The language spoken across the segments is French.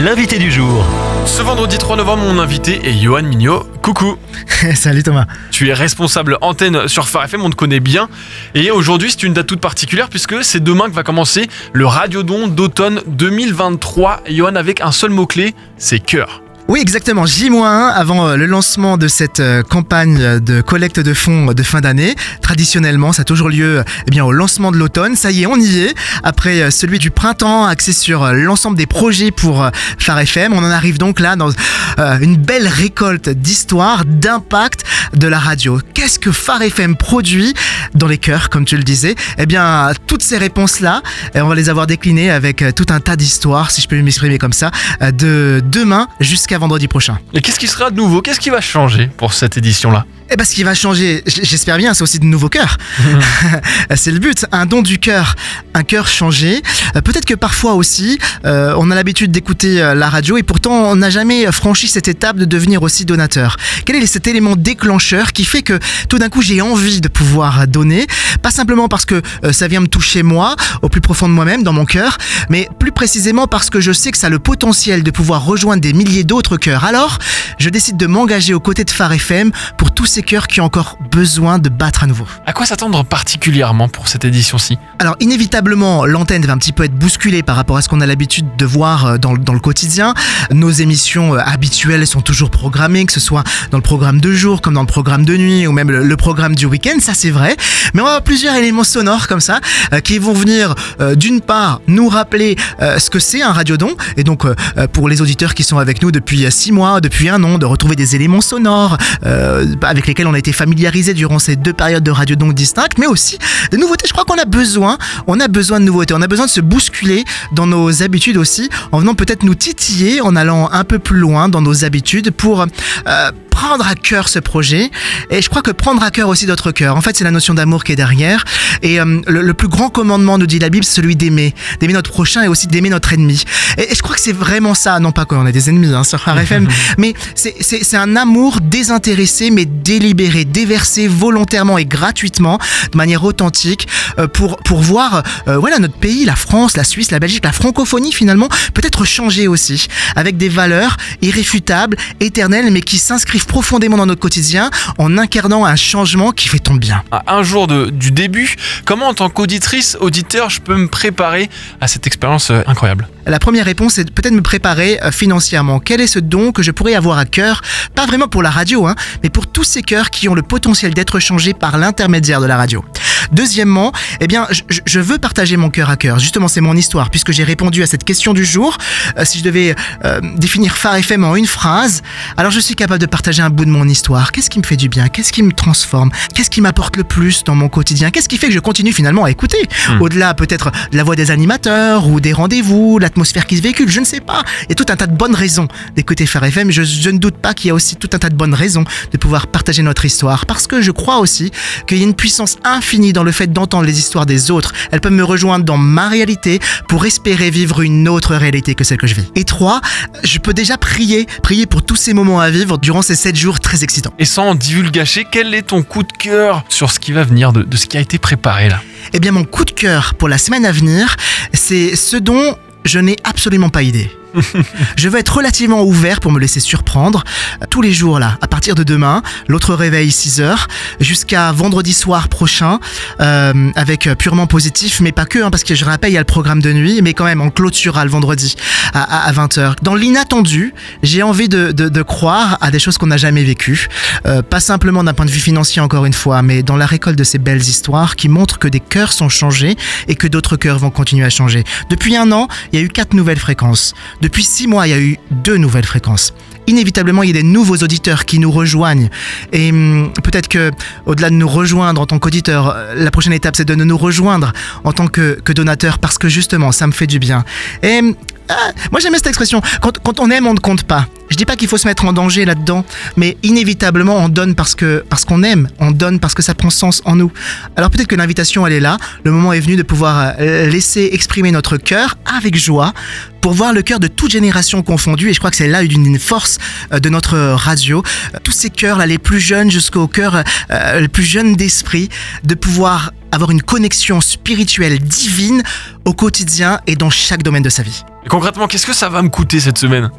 l'invité du jour. Ce vendredi 3 novembre, mon invité est Johan Mignot. Coucou, Salut Thomas. tu es responsable antenne sur Phare FM, on te connaît bien. Et aujourd'hui, c'est une date toute particulière puisque c'est demain que va commencer le Radiodon d'automne 2023. Johan, avec un seul mot-clé, c'est cœur. Oui, exactement. J-1 avant euh, le lancement de cette euh, campagne de collecte de fonds de fin d'année. Traditionnellement, ça a toujours lieu euh, eh bien, au lancement de l'automne. Ça y est, on y est. Après euh, celui du printemps, axé sur euh, l'ensemble des projets pour euh, Phare FM, on en arrive donc là dans euh, une belle récolte d'histoire, d'impact de la radio. Qu'est-ce que Phare FM produit dans les cœurs, comme tu le disais? Eh bien, toutes ces réponses-là, on va les avoir déclinées avec euh, tout un tas d'histoires, si je peux m'exprimer comme ça, euh, de demain jusqu'à vendredi prochain. Et qu'est-ce qui sera de nouveau? Qu'est-ce qui va changer pour cette édition-là? Eh ben, ce qui va changer, j'espère bien, c'est aussi de nouveaux cœurs. c'est le but, un don du cœur, un cœur changé. Euh, Peut-être que parfois aussi, euh, on a l'habitude d'écouter euh, la radio et pourtant on n'a jamais franchi cette étape de devenir aussi donateur. Quel est cet élément déclencheur qui fait que tout d'un coup j'ai envie de pouvoir donner, pas simplement parce que euh, ça vient me toucher moi, au plus profond de moi-même, dans mon cœur, mais plus précisément parce que je sais que ça a le potentiel de pouvoir rejoindre des milliers d'autres cœurs. Alors, je décide de m'engager aux côtés de Phare FM pour tous ces cœurs qui ont encore besoin de battre à nouveau. À quoi s'attendre particulièrement pour cette édition-ci? Alors inévitablement, l'antenne va un petit peu être bousculée par rapport à ce qu'on a l'habitude de voir euh, dans, dans le quotidien. Nos émissions euh, habituelles sont toujours programmées, que ce soit dans le programme de jour, comme dans le programme de nuit, ou même le, le programme du week-end, ça c'est vrai. Mais on va avoir plusieurs éléments sonores comme ça, euh, qui vont venir d'une part nous rappeler ce que c'est un radiodon, et donc pour les auditeurs qui sont avec nous depuis euh, six mois, depuis un an, de retrouver des éléments sonores euh, avec lesquels on a été familiarisé durant ces deux périodes de radiodon distinctes, mais aussi des nouveautés. Je crois qu'on a besoin, on a besoin de nouveautés, on a besoin de se bousculer dans nos habitudes aussi, en venant peut-être nous titiller, en allant un peu plus loin dans nos habitudes pour euh, prendre à cœur ce projet. Et je crois que prendre à cœur aussi d'autres cœurs. En fait, c'est la notion d'amour qui est derrière. Et euh, le, le plus grand commandement, nous dit la Bible, c'est celui d'aimer, d'aimer notre prochain et aussi d'aimer notre ennemi. Et, et je crois que c'est vraiment ça, non pas qu'on a des ennemis hein, sur RFM, mais c'est un amour désintéressé, mais délibéré, déversé volontairement et gratuitement, de manière authentique, euh, pour, pour voir euh, voilà, notre pays, la France, la Suisse, la Belgique, la francophonie finalement, peut-être changer aussi, avec des valeurs irréfutables, éternelles, mais qui s'inscrivent profondément dans notre quotidien en incarnant un changement qui fait ton bien. À un jour de- du début, comment en tant qu'auditrice, auditeur, je peux me préparer à cette expérience euh, incroyable? La première réponse est peut-être me préparer euh, financièrement. Quel est ce don que je pourrais avoir à cœur? Pas vraiment pour la radio, hein, mais pour tous ces cœurs qui ont le potentiel d'être changés par l'intermédiaire de la radio. Deuxièmement, eh bien, je, veux partager mon cœur à cœur. Justement, c'est mon histoire, puisque j'ai répondu à cette question du jour. Euh, si je devais euh, définir Phare FM en une phrase, alors je suis capable de partager un bout de mon histoire. Qu'est-ce qui me fait du bien? Qu'est-ce qui me transforme? Qu'est-ce qui m'apporte le plus dans mon quotidien? Qu'est-ce qui fait que je continue finalement à écouter? Au-delà peut-être de la voix des animateurs ou des rendez-vous, l'atmosphère qui se véhicule, je ne sais pas. Il y a tout un tas de bonnes raisons d'écouter Phare FM. Je, je ne doute pas qu'il y a aussi tout un tas de bonnes raisons de pouvoir partager notre histoire. Parce que je crois aussi qu'il y a une puissance infinie dans le fait d'entendre les histoires des autres. Elles peuvent me rejoindre dans ma réalité pour espérer vivre une autre réalité que celle que je vis. Et trois, je peux déjà prier, prier pour tous ces moments à vivre durant ces sept jours très excitants. Et sans divulgacher, quel est ton coup de cœur sur ce qui va venir, de, de ce qui a été préparé là? Eh bien, mon coup de cœur pour la semaine à venir, c'est ce dont je n'ai absolument pas idée. je veux être relativement ouvert pour me laisser surprendre. Tous les jours, là, à partir de demain, l'autre réveil 6 heures, jusqu'à vendredi soir prochain, euh, avec euh, purement positif, mais pas que, hein, parce que je rappelle, il y a le programme de nuit, mais quand même, on clôturera le vendredi à, à, 20h. Dans l'inattendu, j'ai envie de croire à des choses qu'on n'a jamais vécues. Euh, pas simplement d'un point de vue financier, encore une fois, mais dans la récolte de ces belles histoires qui montrent que des cœurs sont changés et que d'autres cœurs vont continuer à changer. Depuis un an, il y a eu quatre nouvelles fréquences. Depuis six mois, il y a eu deux nouvelles fréquences. Inévitablement, il y a des nouveaux auditeurs qui nous rejoignent. Et hum, peut-être que, au-delà de nous rejoindre en tant qu'auditeur, euh, la prochaine étape, c'est de nous rejoindre en tant que, que donateur parce que justement, ça me fait du bien. Et hum, ah, moi, j'aime cette expression. Quand, quand on aime, on ne compte pas. Je dis pas qu'il faut se mettre en danger là-dedans, mais inévitablement on donne parce que parce qu'on aime, on donne parce que ça prend sens en nous. Alors peut-être que l'invitation elle est là, le moment est venu de pouvoir euh, laisser exprimer notre cœur avec joie pour voir le cœur de toute génération confondue et je crois que c'est là une force euh, de notre radio. Euh, Tous ces cœurs là, les plus jeunes jusqu'au cœur euh, le plus jeune d'esprit, de pouvoir avoir une connexion spirituelle divine au quotidien et dans chaque domaine de sa vie. Et concrètement, qu'est-ce que ça va me coûter cette semaine?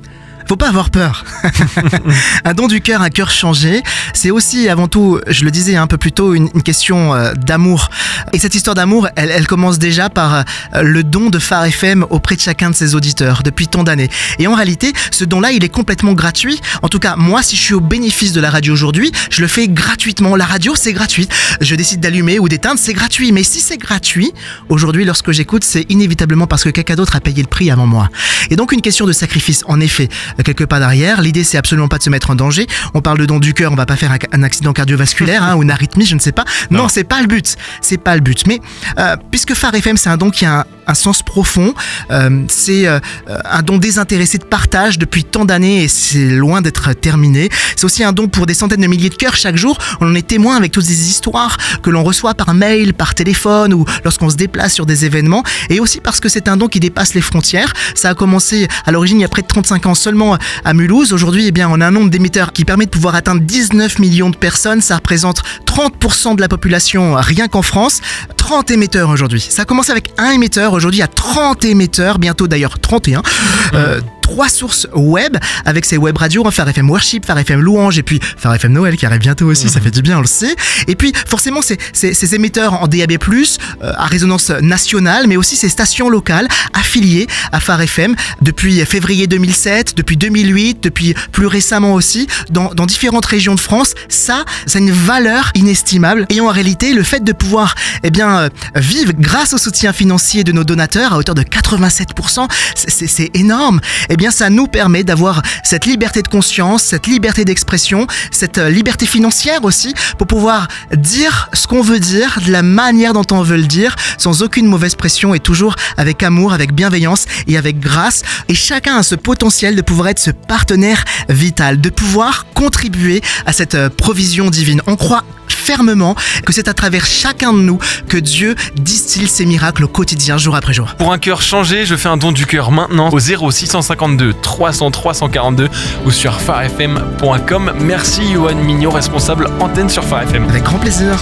Faut pas avoir peur. un don du cœur, un cœur changé, c'est aussi avant tout, je le disais un peu plus tôt, une, une question euh, d'amour. Et cette histoire d'amour, elle, elle commence déjà par euh, le don de Phare FM auprès de chacun de ses auditeurs depuis tant d'années. Et en réalité, ce don-là, il est complètement gratuit. En tout cas, moi, si je suis au bénéfice de la radio aujourd'hui, je le fais gratuitement. La radio, c'est gratuit. Je décide d'allumer ou d'éteindre, c'est gratuit. Mais si c'est gratuit, aujourd'hui, lorsque j'écoute, c'est inévitablement parce que quelqu'un d'autre a payé le prix avant moi. Et donc, une question de sacrifice, en effet, euh, quelques pas derrière. L'idée, c'est absolument pas de se mettre en danger. On parle de don du cœur, on va pas faire un, un accident cardiovasculaire hein, ou une arythmie, je ne sais pas. Non, Non. c'est pas le but. C'est pas le but. Mais euh, puisque Phare FM, c'est un don qui a un, un sens profond, euh, c'est euh, un don désintéressé de partage depuis tant d'années et c'est loin d'être terminé. C'est aussi un don pour des centaines de milliers de cœurs chaque jour. On en est témoin avec toutes ces histoires que l'on reçoit par mail, par téléphone ou lorsqu'on se déplace sur des événements. Et aussi parce que c'est un don qui dépasse les frontières. Ça a commencé à l'origine il y a près de 35 ans seulement à Mulhouse. Aujourd'hui, eh bien, on a un nombre d'émetteurs qui permet de pouvoir atteindre 19 millions de personnes. Ça représente 30% de la population rien qu'en France. 30 émetteurs aujourd'hui. Ça a commencé avec un émetteur. Aujourd'hui, a 30 émetteurs. Bientôt d'ailleurs 31. Euh, trois sources web avec ces web radios, hein, Phare FM Worship, Phare FM Louange et puis Phare FM Noël qui arrive bientôt aussi, ça fait du bien, on le sait. Et puis forcément ces, ces, ces émetteurs en DAB+, euh, à résonance nationale, mais aussi ces stations locales affiliées à Phare FM depuis février 2007, depuis 2008, depuis plus récemment aussi, dans, dans différentes régions de France. Ça, ça a une valeur inestimable. Et en réalité, le fait de pouvoir eh bien, euh, vivre grâce au soutien financier de nos donateurs à hauteur de 87%, c'est- énorme. Eh bien, ça nous permet d'avoir cette liberté de conscience, cette liberté d'expression, cette euh, liberté financière aussi, pour pouvoir dire ce qu'on veut dire, de la manière dont on veut le dire, sans aucune mauvaise pression et toujours avec amour, avec bienveillance et avec grâce. Et chacun a ce potentiel de pouvoir être ce partenaire vital, de pouvoir contribuer à cette euh, provision divine. On croit fermement que c'est à travers chacun de nous que Dieu distille ses miracles au quotidien, jour après jour. Pour un cœur changé, je fais un don du cœur maintenant au 0652 300 342 ou sur farfm.com. Merci Johan Mignot, responsable antenne sur Phare FM. Avec grand plaisir.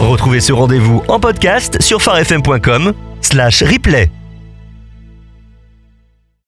Retrouvez ce rendez-vous en podcast sur farfm.com slash replay.